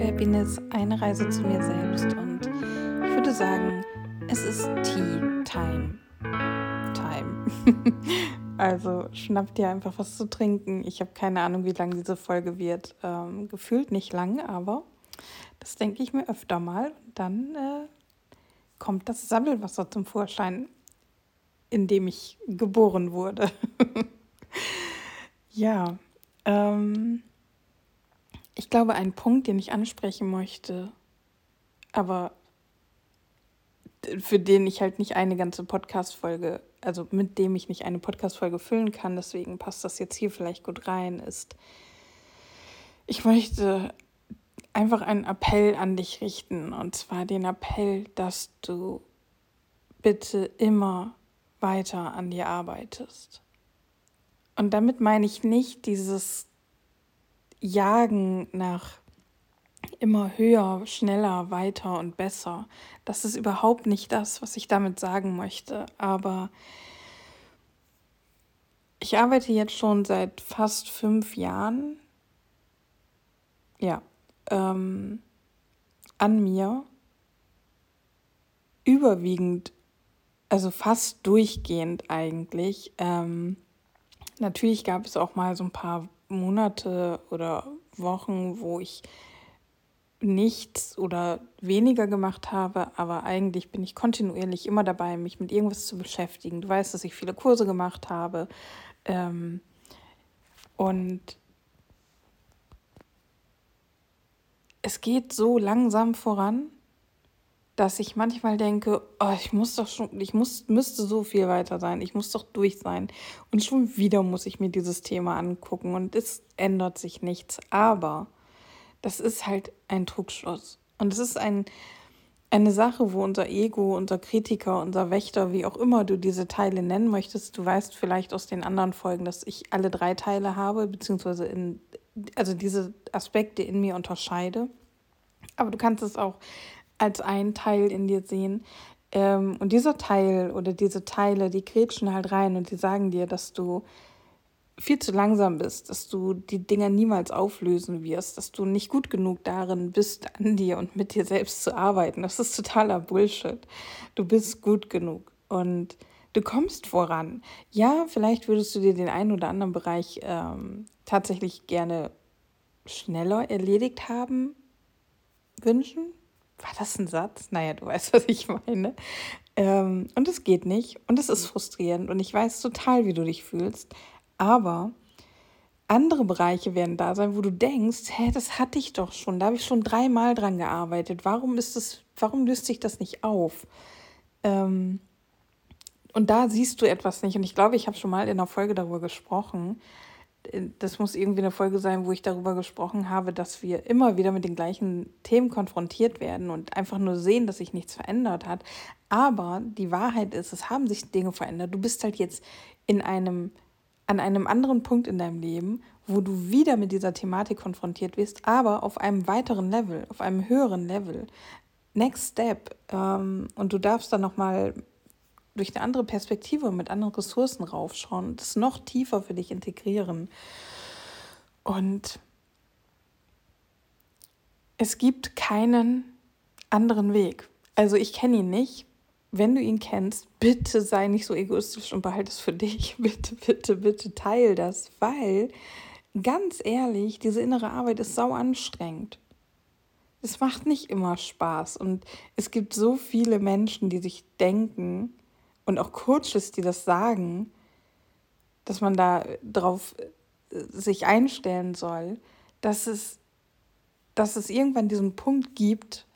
to Happiness, eine Reise zu mir selbst. Und ich würde sagen, es ist Tea Time. Time. also schnappt dir einfach was zu trinken. Ich habe keine Ahnung, wie lang diese Folge wird. Ähm, gefühlt nicht lang, aber das denke ich mir öfter mal. Dann äh, kommt das Sammelwasser zum Vorschein, in dem ich geboren wurde. ja, ähm, ich glaube, ein Punkt, den ich ansprechen möchte, aber für den ich halt nicht eine ganze Podcast-Folge, also mit dem ich nicht eine Podcast-Folge füllen kann, deswegen passt das jetzt hier vielleicht gut rein, ist, ich möchte einfach einen Appell an dich richten, und zwar den Appell, dass du bitte immer weiter an dir arbeitest. Und damit meine ich nicht dieses Jagen nach immer höher, schneller, weiter und besser. Das ist überhaupt nicht das, was ich damit sagen möchte. Aber ich arbeite jetzt schon seit fast fünf Jahren, ja, ähm, an mir. Überwiegend, also fast durchgehend eigentlich. Ähm, natürlich gab es auch mal so ein paar Monate oder Wochen, wo ich nichts oder weniger gemacht habe, aber eigentlich bin ich kontinuierlich immer dabei, mich mit irgendwas zu beschäftigen. Du weißt, dass ich viele Kurse gemacht habe ähm, und es geht so langsam voran, dass ich manchmal denke, oh, ich muss doch schon, ich muss, müsste so viel weiter sein, ich muss doch durch sein. Und schon wieder muss ich mir dieses Thema angucken und es ändert sich nichts. Aber das ist halt ein Trugschluss. Und es ist ein, eine Sache, wo unser Ego, unser Kritiker, unser Wächter, wie auch immer du diese Teile nennen möchtest, du weißt vielleicht aus den anderen Folgen, dass ich alle drei Teile habe, beziehungsweise in, also diese Aspekte in mir unterscheide. Aber du kannst es auch als ein Teil in dir sehen. Ähm, und dieser Teil oder diese Teile, die grätschen halt rein und die sagen dir, dass du viel zu langsam bist, dass du die Dinger niemals auflösen wirst, dass du nicht gut genug darin bist, an dir und mit dir selbst zu arbeiten. Das ist totaler Bullshit. Du bist gut genug und du kommst voran. Ja, vielleicht würdest du dir den einen oder anderen Bereich ähm, tatsächlich gerne schneller erledigt haben wünschen, war das ein Satz? Naja, du weißt, was ich meine. Ähm, und es geht nicht und es ist frustrierend und ich weiß total, wie du dich fühlst. Aber andere Bereiche werden da sein, wo du denkst, hä, das hatte ich doch schon, da habe ich schon dreimal dran gearbeitet. Warum ist das, warum löst sich das nicht auf? Ähm, und da siehst du etwas nicht. Und ich glaube, ich habe schon mal in einer Folge darüber gesprochen, das muss irgendwie eine Folge sein, wo ich darüber gesprochen habe, dass wir immer wieder mit den gleichen Themen konfrontiert werden und einfach nur sehen, dass sich nichts verändert hat. Aber die Wahrheit ist, es haben sich Dinge verändert. Du bist halt jetzt in einem, an einem anderen Punkt in deinem Leben, wo du wieder mit dieser Thematik konfrontiert wirst, aber auf einem weiteren Level, auf einem höheren Level. Next Step. Ähm, und du darfst dann nochmal durch eine andere Perspektive mit anderen Ressourcen raufschauen und das noch tiefer für dich integrieren. Und es gibt keinen anderen Weg. Also ich kenne ihn nicht. Wenn du ihn kennst, bitte sei nicht so egoistisch und behalte es für dich. Bitte, bitte, bitte teil das, weil ganz ehrlich, diese innere Arbeit ist sau anstrengend. Es macht nicht immer Spaß und es gibt so viele Menschen, die sich denken, und auch Coaches, die das sagen, dass man da drauf äh, sich einstellen soll, dass es, dass es irgendwann diesen Punkt gibt,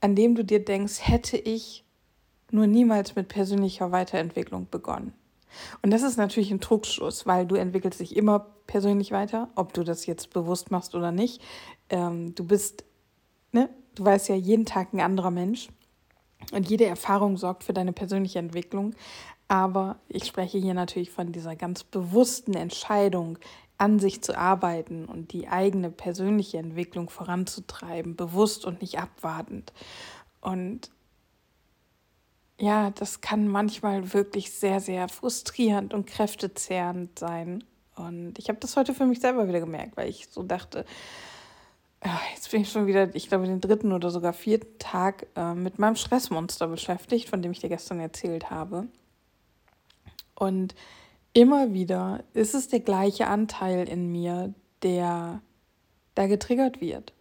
an dem du dir denkst, hätte ich nur niemals mit persönlicher Weiterentwicklung begonnen. Und das ist natürlich ein Trugschluss, weil du entwickelst dich immer persönlich weiter, ob du das jetzt bewusst machst oder nicht. Ähm, du bist, ne, du weißt ja jeden Tag ein anderer Mensch. Und jede Erfahrung sorgt für deine persönliche Entwicklung. Aber ich spreche hier natürlich von dieser ganz bewussten Entscheidung, an sich zu arbeiten und die eigene persönliche Entwicklung voranzutreiben, bewusst und nicht abwartend. Und ja, das kann manchmal wirklich sehr, sehr frustrierend und kräftezehrend sein. Und ich habe das heute für mich selber wieder gemerkt, weil ich so dachte, jetzt bin ich schon wieder, ich glaube, den dritten oder sogar vierten Tag äh, mit meinem Stressmonster beschäftigt, von dem ich dir gestern erzählt habe. Und immer wieder ist es der gleiche Anteil in mir, der da getriggert wird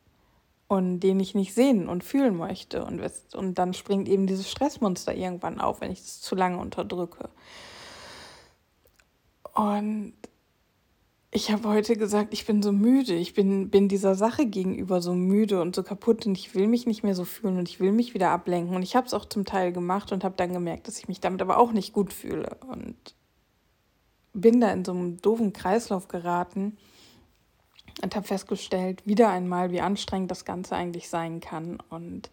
und den ich nicht sehen und fühlen möchte. Und, und dann springt eben dieses Stressmonster irgendwann auf, wenn ich es zu lange unterdrücke. Und ich habe heute gesagt, ich bin so müde. Ich bin, bin dieser Sache gegenüber so müde und so kaputt und ich will mich nicht mehr so fühlen und ich will mich wieder ablenken. Und ich habe es auch zum Teil gemacht und habe dann gemerkt, dass ich mich damit aber auch nicht gut fühle. Und bin da in so einem doofen Kreislauf geraten und habe festgestellt, wieder einmal, wie anstrengend das Ganze eigentlich sein kann. Und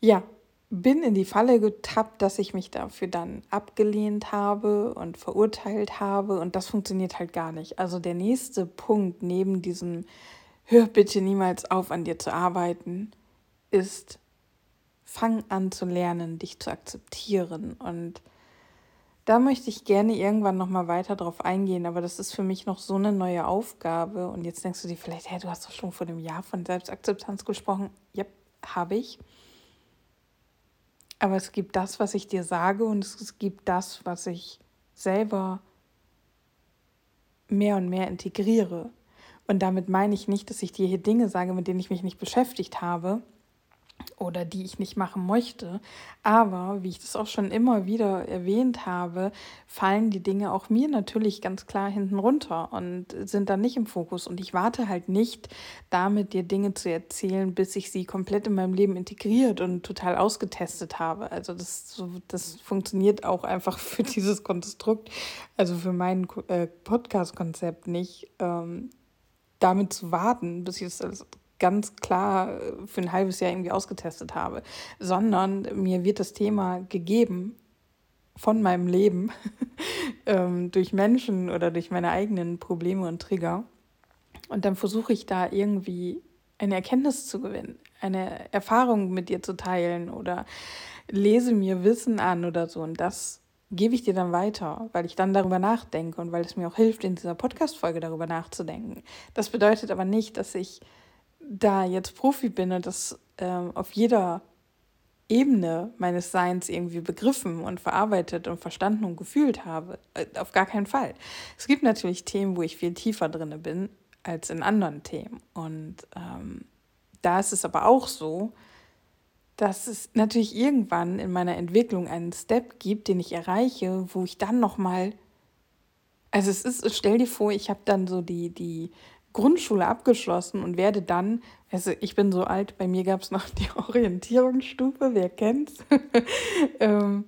ja, bin in die Falle getappt, dass ich mich dafür dann abgelehnt habe und verurteilt habe und das funktioniert halt gar nicht. Also der nächste Punkt neben diesem Hör bitte niemals auf an dir zu arbeiten, ist fang an zu lernen, dich zu akzeptieren und da möchte ich gerne irgendwann noch mal weiter drauf eingehen, aber das ist für mich noch so eine neue Aufgabe und jetzt denkst du dir vielleicht, hey, du hast doch schon vor dem Jahr von Selbstakzeptanz gesprochen. Ja, habe ich. Aber es gibt das, was ich dir sage und es gibt das, was ich selber mehr und mehr integriere. Und damit meine ich nicht, dass ich dir hier Dinge sage, mit denen ich mich nicht beschäftigt habe, oder die ich nicht machen möchte. Aber wie ich das auch schon immer wieder erwähnt habe, fallen die Dinge auch mir natürlich ganz klar hinten runter und sind dann nicht im Fokus. Und ich warte halt nicht damit, dir Dinge zu erzählen, bis ich sie komplett in meinem Leben integriert und total ausgetestet habe. Also das, das funktioniert auch einfach für dieses Konstrukt, also für mein äh, Podcast-Konzept nicht. Ähm, damit zu warten, bis ich das alles ganz klar äh, für ein halbes Jahr irgendwie ausgetestet habe, sondern mir wird das Thema gegeben von meinem Leben ähm, durch Menschen oder durch meine eigenen Probleme und Trigger. Und dann versuche ich da irgendwie eine Erkenntnis zu gewinnen, eine Erfahrung mit dir zu teilen oder lese mir Wissen an oder so. Und das gebe ich dir dann weiter, weil ich dann darüber nachdenke und weil es mir auch hilft, in dieser Podcast-Folge darüber nachzudenken. Das bedeutet aber nicht, dass ich da jetzt Profi bin und das ähm, auf jeder Ebene meines Seins irgendwie begriffen und verarbeitet und verstanden und gefühlt habe. Äh, auf gar keinen Fall. Es gibt natürlich Themen, wo ich viel tiefer drin bin als in anderen Themen. Und ähm, da ist es aber auch so, dass es natürlich irgendwann in meiner Entwicklung einen Step gibt, den ich erreiche, wo ich dann nochmal, also es ist, stell dir vor, ich habe dann so die, die Grundschule abgeschlossen und werde dann, also ich bin so alt, bei mir gab es noch die Orientierungsstufe, wer kennt's? ähm,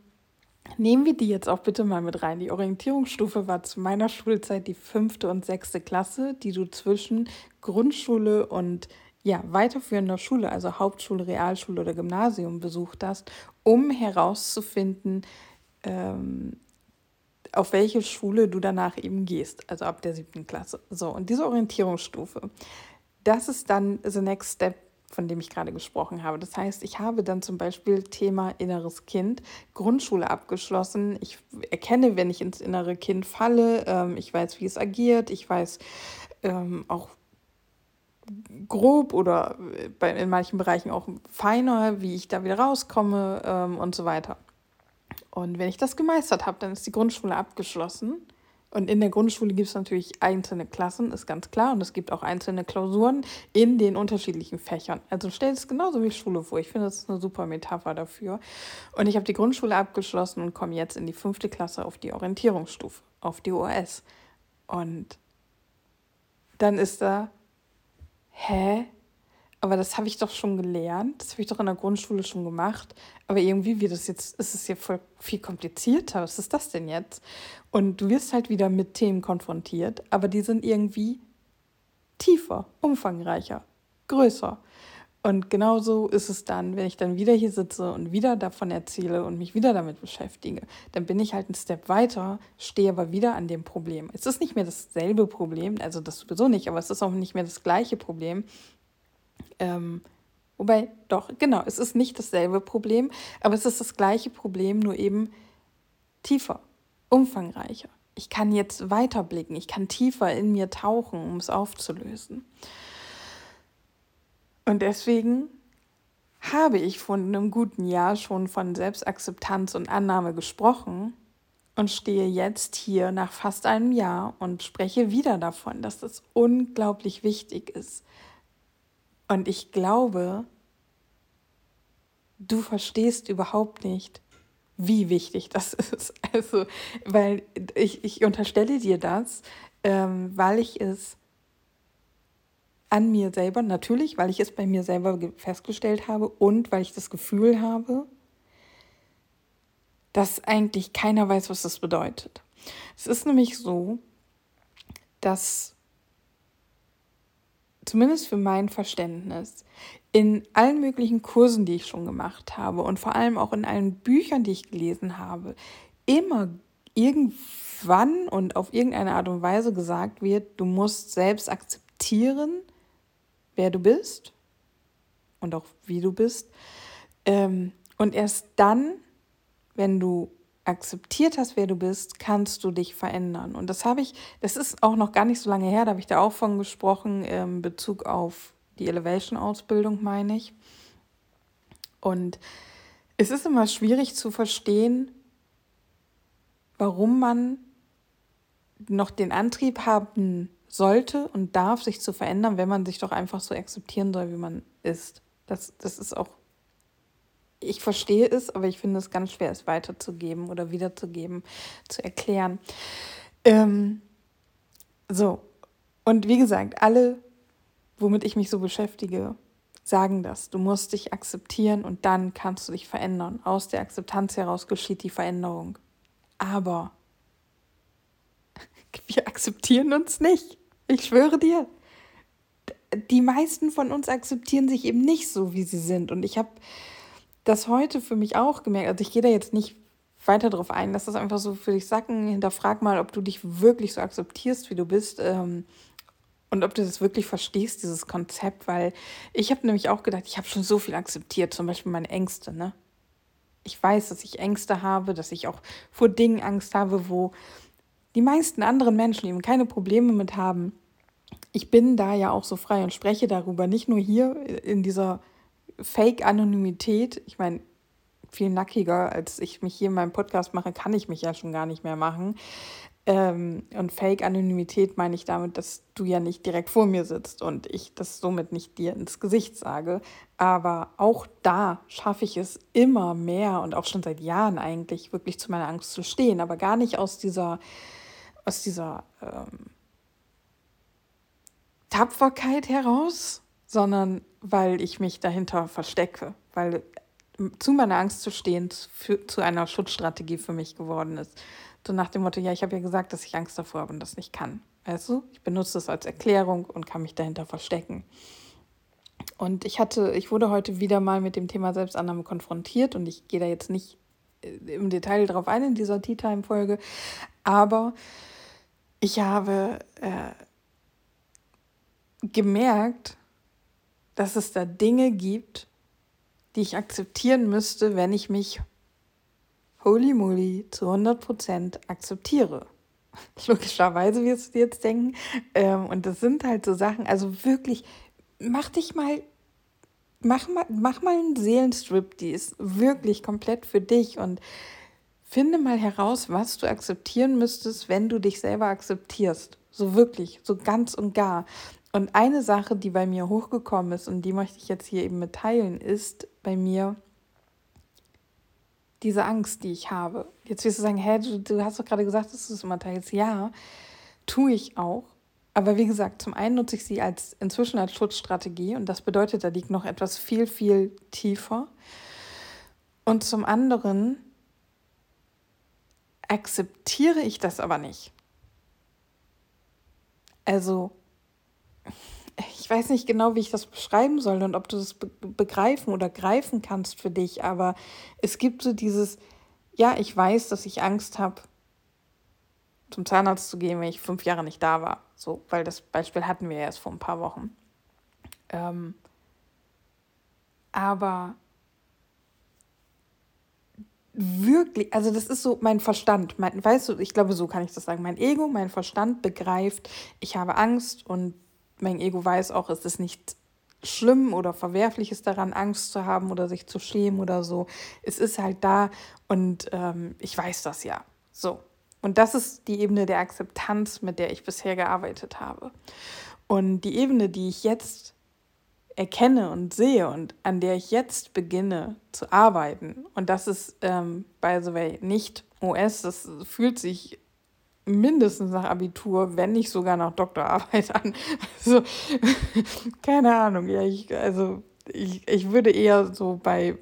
nehmen wir die jetzt auch bitte mal mit rein. Die Orientierungsstufe war zu meiner Schulzeit die fünfte und sechste Klasse, die du zwischen Grundschule und ja, weiterführender Schule, also Hauptschule, Realschule oder Gymnasium besucht hast, um herauszufinden, ähm, auf welche Schule du danach eben gehst, also ab der siebten Klasse. So, und diese Orientierungsstufe, das ist dann the next step, von dem ich gerade gesprochen habe. Das heißt, ich habe dann zum Beispiel Thema inneres Kind, Grundschule abgeschlossen. Ich erkenne, wenn ich ins innere Kind falle. Ähm, ich weiß, wie es agiert. Ich weiß ähm, auch grob oder bei, in manchen Bereichen auch feiner, wie ich da wieder rauskomme ähm, und so weiter. Und wenn ich das gemeistert habe, dann ist die Grundschule abgeschlossen. Und in der Grundschule gibt es natürlich einzelne Klassen, ist ganz klar. Und es gibt auch einzelne Klausuren in den unterschiedlichen Fächern. Also stell es genauso wie Schule vor. Ich finde, das ist eine super Metapher dafür. Und ich habe die Grundschule abgeschlossen und komme jetzt in die fünfte Klasse auf die Orientierungsstufe, auf die OS. Und dann ist da, hä? Aber das habe ich doch schon gelernt, das habe ich doch in der Grundschule schon gemacht. Aber irgendwie wird das jetzt, ist es ja voll viel komplizierter. Was ist das denn jetzt? Und du wirst halt wieder mit Themen konfrontiert, aber die sind irgendwie tiefer, umfangreicher, größer. Und genauso ist es dann, wenn ich dann wieder hier sitze und wieder davon erzähle und mich wieder damit beschäftige, dann bin ich halt einen Step weiter, stehe aber wieder an dem Problem. Es ist nicht mehr dasselbe Problem, also das sowieso nicht, aber es ist auch nicht mehr das gleiche Problem, ähm, wobei, doch, genau, es ist nicht dasselbe Problem, aber es ist das gleiche Problem, nur eben tiefer, umfangreicher. Ich kann jetzt weiterblicken, ich kann tiefer in mir tauchen, um es aufzulösen. Und deswegen habe ich vor einem guten Jahr schon von Selbstakzeptanz und Annahme gesprochen und stehe jetzt hier nach fast einem Jahr und spreche wieder davon, dass das unglaublich wichtig ist. Und ich glaube, du verstehst überhaupt nicht, wie wichtig das ist. Also, weil ich, ich unterstelle dir das, ähm, weil ich es an mir selber, natürlich, weil ich es bei mir selber festgestellt habe und weil ich das Gefühl habe, dass eigentlich keiner weiß, was das bedeutet. Es ist nämlich so, dass zumindest für mein Verständnis in allen möglichen Kursen, die ich schon gemacht habe und vor allem auch in allen Büchern, die ich gelesen habe, immer irgendwann und auf irgendeine Art und Weise gesagt wird, du musst selbst akzeptieren, wer du bist und auch wie du bist. Ähm, und erst dann, wenn du akzeptiert hast, wer du bist, kannst du dich verändern. Und das habe ich, das ist auch noch gar nicht so lange her, da habe ich da auch von gesprochen, in Bezug auf die Elevation-Ausbildung, meine ich. Und es ist immer schwierig zu verstehen, warum man noch den Antrieb haben sollte und darf, sich zu verändern, wenn man sich doch einfach so akzeptieren soll, wie man ist. Das, das ist auch, ich verstehe es, aber ich finde es ganz schwer, es weiterzugeben oder wiederzugeben, zu erklären. Ähm, so, und wie gesagt, alle, womit ich mich so beschäftige, sagen das. Du musst dich akzeptieren und dann kannst du dich verändern. Aus der Akzeptanz heraus geschieht die Veränderung. Aber wir akzeptieren uns nicht. Ich schwöre dir, die meisten von uns akzeptieren sich eben nicht so, wie sie sind. Und ich habe das heute für mich auch gemerkt. Also ich gehe da jetzt nicht weiter drauf ein, lass das einfach so für dich sacken. Hinterfrag mal, ob du dich wirklich so akzeptierst, wie du bist. Ähm, und ob du das wirklich verstehst, dieses Konzept, weil ich habe nämlich auch gedacht, ich habe schon so viel akzeptiert, zum Beispiel meine Ängste, ne? Ich weiß, dass ich Ängste habe, dass ich auch vor Dingen Angst habe, wo die meisten anderen Menschen eben keine Probleme mit haben ich bin da ja auch so frei und spreche darüber, nicht nur hier in dieser Fake-Anonymität. Ich meine, viel nackiger, als ich mich hier in meinem Podcast mache, kann ich mich ja schon gar nicht mehr machen. Ähm, und Fake-Anonymität meine ich damit, dass du ja nicht direkt vor mir sitzt und ich das somit nicht dir ins Gesicht sage. Aber auch da schaffe ich es immer mehr und auch schon seit Jahren eigentlich wirklich zu meiner Angst zu stehen, aber gar nicht aus dieser, aus dieser ähm, Tapferkeit heraus, sondern weil ich mich dahinter verstecke, weil zu meiner Angst zu stehen für, zu einer Schutzstrategie für mich geworden ist. So nach dem Motto, ja, ich habe ja gesagt, dass ich Angst davor habe und das nicht kann. Weißt du, ich benutze es als Erklärung und kann mich dahinter verstecken. Und ich hatte, ich wurde heute wieder mal mit dem Thema Selbstannahme konfrontiert und ich gehe da jetzt nicht äh, im Detail drauf ein in dieser Tea Time Folge, aber ich habe äh, gemerkt, dass es da Dinge gibt, die ich akzeptieren müsste, wenn ich mich holy moly zu 100% akzeptiere. Logischerweise wirst du jetzt denken. Ähm, und das sind halt so Sachen, also wirklich, mach dich mal, mach mal, mach mal einen Seelenstrip, die ist wirklich komplett für dich und finde mal heraus, was du akzeptieren müsstest, wenn du dich selber akzeptierst. So wirklich, so ganz und gar. Und eine Sache, die bei mir hochgekommen ist und die möchte ich jetzt hier eben mitteilen, ist bei mir diese Angst, die ich habe. Jetzt wirst du sagen, hä, du, du hast doch gerade gesagt, dass du es immer teilst. Ja, tue ich auch. Aber wie gesagt, zum einen nutze ich sie als inzwischen als Schutzstrategie und das bedeutet, da liegt noch etwas viel, viel tiefer. Und zum anderen akzeptiere ich das aber nicht. Also ich weiß nicht genau, wie ich das beschreiben soll und ob du das begreifen oder greifen kannst für dich, aber es gibt so dieses, ja, ich weiß, dass ich Angst habe, zum Zahnarzt zu gehen, wenn ich fünf Jahre nicht da war. So, weil das Beispiel hatten wir erst vor ein paar Wochen. Ähm, aber wirklich, also das ist so mein Verstand, mein, weißt du, ich glaube, so kann ich das sagen. Mein Ego, mein Verstand begreift, ich habe Angst und mein Ego weiß auch, es ist nicht schlimm oder verwerfliches daran, Angst zu haben oder sich zu schämen oder so. Es ist halt da und ähm, ich weiß das ja. So. Und das ist die Ebene der Akzeptanz, mit der ich bisher gearbeitet habe. Und die Ebene, die ich jetzt erkenne und sehe und an der ich jetzt beginne zu arbeiten, und das ist, ähm, by the way, nicht OS, das fühlt sich mindestens nach Abitur, wenn nicht sogar nach Doktorarbeit an. Also, keine Ahnung, ja, ich, also ich, ich würde eher so bei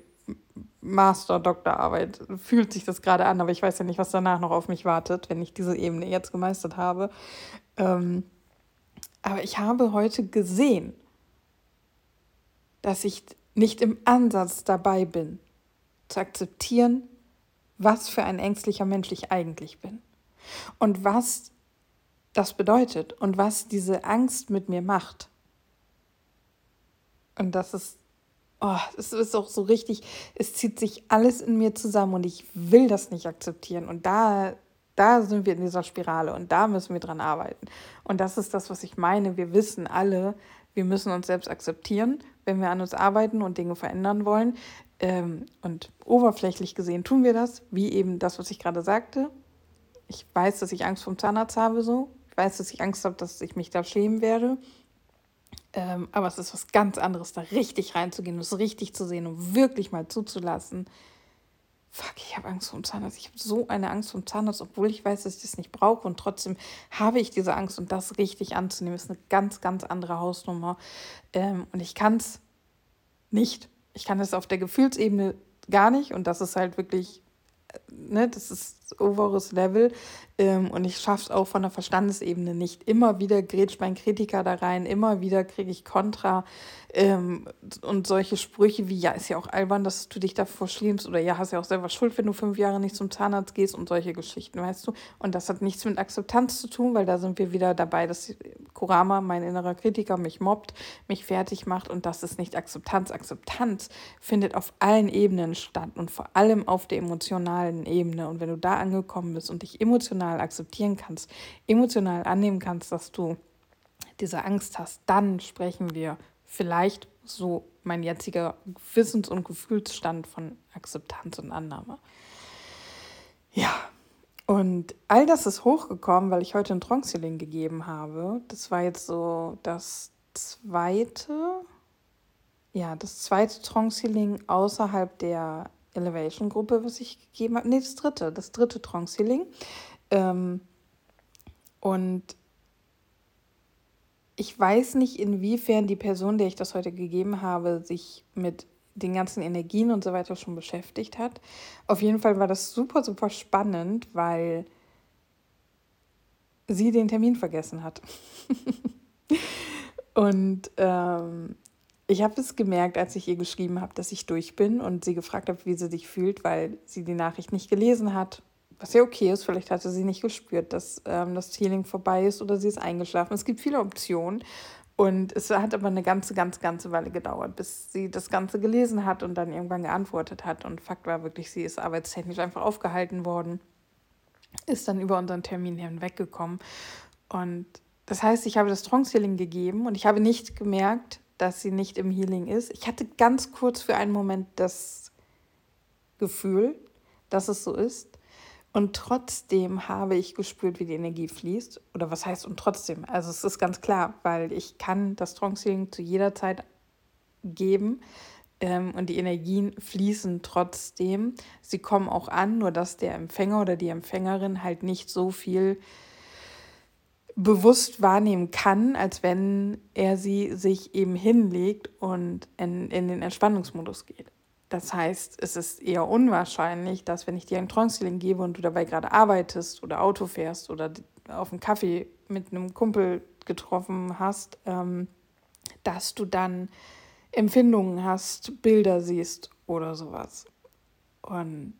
Master, Doktorarbeit fühlt sich das gerade an, aber ich weiß ja nicht, was danach noch auf mich wartet, wenn ich diese Ebene jetzt gemeistert habe. Ähm, aber ich habe heute gesehen, dass ich nicht im Ansatz dabei bin, zu akzeptieren, was für ein ängstlicher Mensch ich eigentlich bin und was das bedeutet und was diese Angst mit mir macht. Und das ist, oh, es ist auch so richtig, es zieht sich alles in mir zusammen und ich will das nicht akzeptieren. Und da, da sind wir in dieser Spirale und da müssen wir dran arbeiten. Und das ist das, was ich meine. Wir wissen alle, wir müssen uns selbst akzeptieren, wenn wir an uns arbeiten und Dinge verändern wollen. Ähm, und oberflächlich gesehen tun wir das, wie eben das, was ich gerade sagte. Ich weiß, dass ich Angst vom Zahnarzt habe, so. Ich weiß, dass ich Angst habe, dass ich mich da schämen werde. Ähm, aber es ist was ganz anderes, da richtig reinzugehen, es richtig zu sehen und wirklich mal zuzulassen. Fuck, ich habe Angst vor dem Zahnarzt. Ich habe so eine Angst vor dem Zahnarzt, obwohl ich weiß, dass ich das nicht brauche. Und trotzdem habe ich diese Angst. Und das richtig anzunehmen, ist eine ganz, ganz andere Hausnummer. Ähm, und ich kann es nicht. Ich kann es auf der Gefühlsebene gar nicht. Und das ist halt wirklich ne, das ist oberes Level ähm, und ich schaffe es auch von der Verstandesebene nicht. Immer wieder grätscht mein Kritiker da rein, immer wieder kriege ich Kontra ähm, und solche Sprüche wie, ja, ist ja auch albern, dass du dich davor schlimmst oder ja, hast ja auch selber Schuld, wenn du fünf Jahre nicht zum Zahnarzt gehst und solche Geschichten, weißt du. Und das hat nichts mit Akzeptanz zu tun, weil da sind wir wieder dabei, dass Kurama, mein innerer Kritiker, mich mobbt, mich fertig macht und das ist nicht Akzeptanz. Akzeptanz findet auf allen Ebenen statt und vor allem auf der emotionalen Ebene. Und wenn du da angekommen bist und dich emotional akzeptieren kannst, emotional annehmen kannst, dass du diese Angst hast, dann sprechen wir vielleicht so mein jetziger Wissens- und Gefühlsstand von Akzeptanz und Annahme. Ja, und all das ist hochgekommen, weil ich heute ein Tronxieling gegeben habe. Das war jetzt so das zweite, ja, das zweite Tronxieling außerhalb der Elevation-Gruppe, was ich gegeben habe. Nee, das dritte, das dritte Tronxieling. Ähm, und ich weiß nicht, inwiefern die Person, der ich das heute gegeben habe, sich mit den ganzen Energien und so weiter schon beschäftigt hat. Auf jeden Fall war das super, super spannend, weil sie den Termin vergessen hat. und ähm, ich habe es gemerkt, als ich ihr geschrieben habe, dass ich durch bin und sie gefragt habe, wie sie sich fühlt, weil sie die Nachricht nicht gelesen hat was ja okay ist, vielleicht hatte sie nicht gespürt, dass ähm, das Healing vorbei ist oder sie ist eingeschlafen. Es gibt viele Optionen. Und es hat aber eine ganze, ganz, ganze Weile gedauert, bis sie das Ganze gelesen hat und dann irgendwann geantwortet hat. Und Fakt war wirklich, sie ist arbeitstechnisch einfach aufgehalten worden, ist dann über unseren Termin hinweggekommen. Und das heißt, ich habe das Trance Healing gegeben und ich habe nicht gemerkt, dass sie nicht im Healing ist. Ich hatte ganz kurz für einen Moment das Gefühl, dass es so ist. Und trotzdem habe ich gespürt, wie die Energie fließt. Oder was heißt und trotzdem? Also es ist ganz klar, weil ich kann das Strong zu jeder Zeit geben ähm, und die Energien fließen trotzdem. Sie kommen auch an, nur dass der Empfänger oder die Empfängerin halt nicht so viel bewusst wahrnehmen kann, als wenn er sie sich eben hinlegt und in, in den Entspannungsmodus geht. Das heißt, es ist eher unwahrscheinlich, dass wenn ich dir ein Tranceling gebe und du dabei gerade arbeitest oder Auto fährst oder auf einen Kaffee mit einem Kumpel getroffen hast, ähm, dass du dann Empfindungen hast, Bilder siehst oder sowas. Und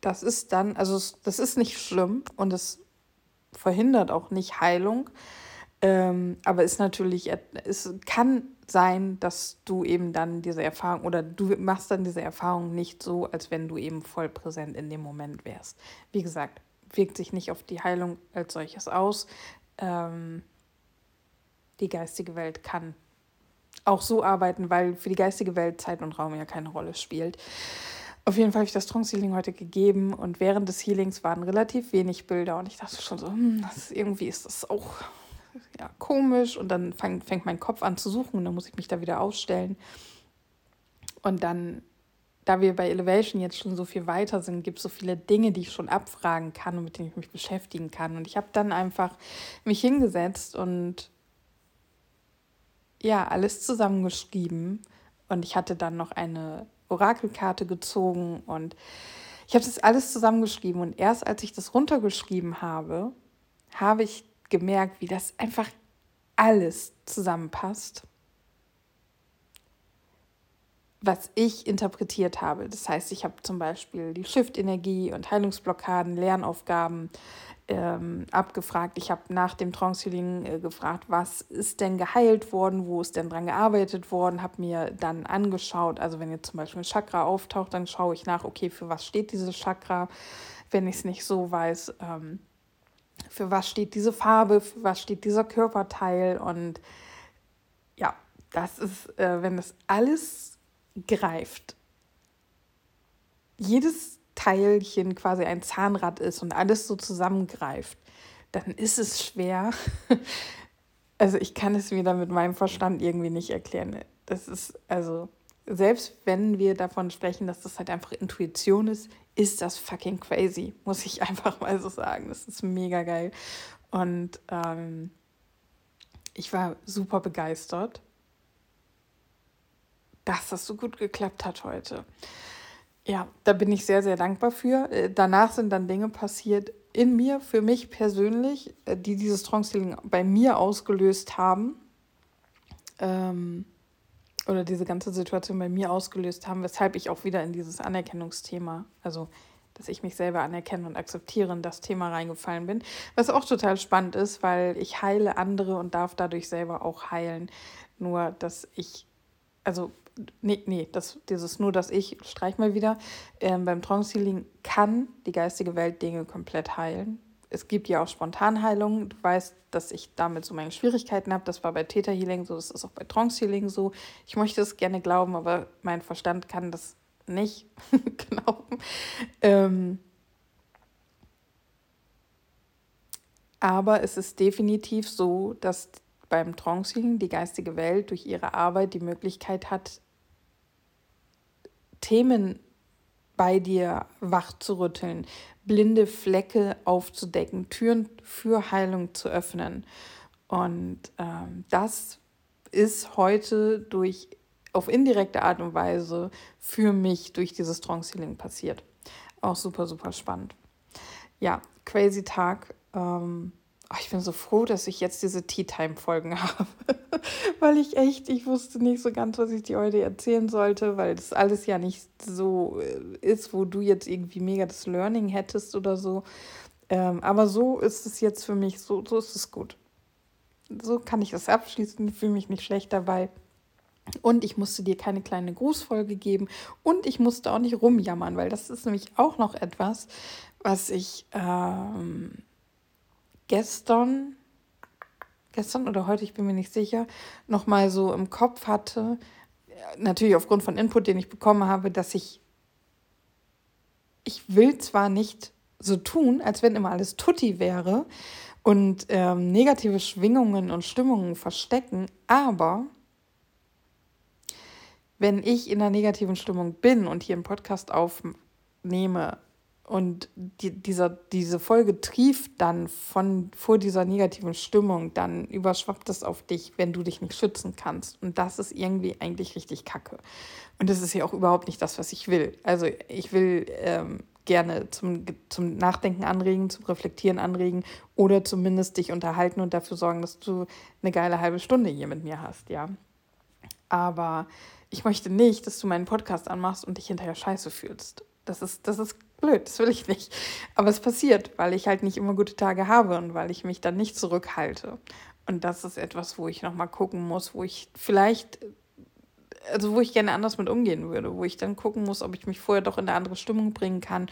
das ist dann, also das ist nicht schlimm und es verhindert auch nicht Heilung, ähm, aber ist natürlich, es kann sein, dass du eben dann diese Erfahrung oder du machst dann diese Erfahrung nicht so, als wenn du eben voll präsent in dem Moment wärst. Wie gesagt, wirkt sich nicht auf die Heilung als solches aus. Ähm, die geistige Welt kann auch so arbeiten, weil für die geistige Welt Zeit und Raum ja keine Rolle spielt. Auf jeden Fall habe ich das Trance Healing heute gegeben und während des Healings waren relativ wenig Bilder und ich dachte schon so, hm, das irgendwie ist das auch ja, komisch und dann fang, fängt mein Kopf an zu suchen und dann muss ich mich da wieder ausstellen. Und dann, da wir bei Elevation jetzt schon so viel weiter sind, gibt es so viele Dinge, die ich schon abfragen kann und mit denen ich mich beschäftigen kann. Und ich habe dann einfach mich hingesetzt und ja, alles zusammengeschrieben. Und ich hatte dann noch eine Orakelkarte gezogen und ich habe das alles zusammengeschrieben. Und erst als ich das runtergeschrieben habe, habe ich gemerkt, wie das einfach alles zusammenpasst, was ich interpretiert habe. Das heißt, ich habe zum Beispiel die Shift-Energie und Heilungsblockaden, Lernaufgaben, ähm, abgefragt. Ich habe nach dem Trance äh, gefragt, was ist denn geheilt worden, wo ist denn dran gearbeitet worden, habe mir dann angeschaut, also wenn jetzt zum Beispiel ein Chakra auftaucht, dann schaue ich nach, okay, für was steht dieses Chakra, wenn ich es nicht so weiß, ähm, für was steht diese Farbe, für was steht dieser Körperteil? Und ja, das ist, äh, wenn das alles greift, jedes Teilchen quasi ein Zahnrad ist und alles so zusammengreift, dann ist es schwer. Also ich kann es mir dann mit meinem Verstand irgendwie nicht erklären. Das ist also, selbst wenn wir davon sprechen, dass das halt einfach Intuition ist, ist das fucking crazy, muss ich einfach mal so sagen. Das ist mega geil. Und ähm, ich war super begeistert, dass das so gut geklappt hat heute. Ja, da bin ich sehr, sehr dankbar für. Äh, danach sind dann Dinge passiert in mir, für mich persönlich, äh, die dieses Trance bei mir ausgelöst haben. Ähm, oder diese ganze Situation bei mir ausgelöst haben, weshalb ich auch wieder in dieses Anerkennungsthema, also dass ich mich selber anerkenne und akzeptiere, in das Thema reingefallen bin. Was auch total spannend ist, weil ich heile andere und darf dadurch selber auch heilen. Nur, dass ich, also nee, nee, das, dieses nur, dass ich, streich mal wieder, ähm, beim Trance Healing kann die geistige Welt Dinge komplett heilen. Es gibt ja auch Spontanheilungen. Du weißt, dass ich damit so meine Schwierigkeiten habe. Das war bei Theta Healing so, das ist auch bei Trance Healing so. Ich möchte es gerne glauben, aber mein Verstand kann das nicht glauben. Ähm, aber es ist definitiv so, dass beim Trance Healing die geistige Welt durch ihre Arbeit die Möglichkeit hat, Themen bei dir wach zu rütteln, blinde Flecke aufzudecken, Türen für Heilung zu öffnen. Und ähm, das ist heute durch auf indirekte Art und Weise für mich durch dieses Trance Healing passiert. Auch super, super spannend. Ja, crazy Tag. Ähm, Oh, ich bin so froh, dass ich jetzt diese Tea-Time-Folgen habe, weil ich echt, ich wusste nicht so ganz, was ich dir heute erzählen sollte, weil das alles ja nicht so äh, ist, wo du jetzt irgendwie mega das Learning hättest oder so. Ähm, aber so ist es jetzt für mich, so, so ist es gut. So kann ich das abschließen, fühle mich nicht schlecht dabei. Und ich musste dir keine kleine Grußfolge geben und ich musste auch nicht rumjammern, weil das ist nämlich auch noch etwas, was ich ähm, gestern, gestern oder heute, ich bin mir nicht sicher, nochmal so im Kopf hatte, natürlich aufgrund von Input, den ich bekommen habe, dass ich, ich will zwar nicht so tun, als wenn immer alles tutti wäre und ähm, negative Schwingungen und Stimmungen verstecken, aber wenn ich in einer negativen Stimmung bin und hier einen Podcast aufnehme und die, dieser, diese Folge trieft dann von vor dieser negativen Stimmung, dann überschwappt es auf dich, wenn du dich nicht schützen kannst. Und das ist irgendwie eigentlich richtig kacke. Und das ist ja auch überhaupt nicht das, was ich will. Also ich will ähm, gerne zum, zum Nachdenken anregen, zum Reflektieren anregen oder zumindest dich unterhalten und dafür sorgen, dass du eine geile halbe Stunde hier mit mir hast, ja. Aber ich möchte nicht, dass du meinen Podcast anmachst und dich hinterher scheiße fühlst. Das ist, das ist blöd, das will ich nicht. Aber es passiert, weil ich halt nicht immer gute Tage habe und weil ich mich dann nicht zurückhalte. Und das ist etwas, wo ich nochmal gucken muss, wo ich vielleicht also wo ich gerne anders mit umgehen würde, wo ich dann gucken muss, ob ich mich vorher doch in eine andere Stimmung bringen kann,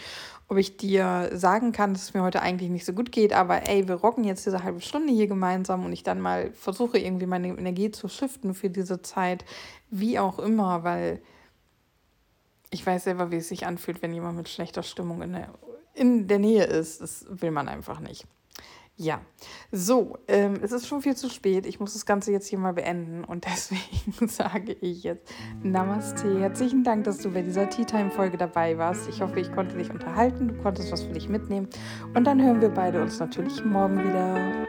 ob ich dir sagen kann, dass es mir heute eigentlich nicht so gut geht, aber ey, wir rocken jetzt diese halbe Stunde hier gemeinsam und ich dann mal versuche irgendwie meine Energie zu shiften für diese Zeit, wie auch immer, weil ich weiß selber, wie es sich anfühlt, wenn jemand mit schlechter Stimmung in der, in der Nähe ist. Das will man einfach nicht. Ja, so, ähm, es ist schon viel zu spät. Ich muss das Ganze jetzt hier mal beenden und deswegen sage ich jetzt Namaste. Herzlichen Dank, dass du bei dieser Tea Time Folge dabei warst. Ich hoffe, ich konnte dich unterhalten, du konntest was für dich mitnehmen und dann hören wir beide uns natürlich morgen wieder.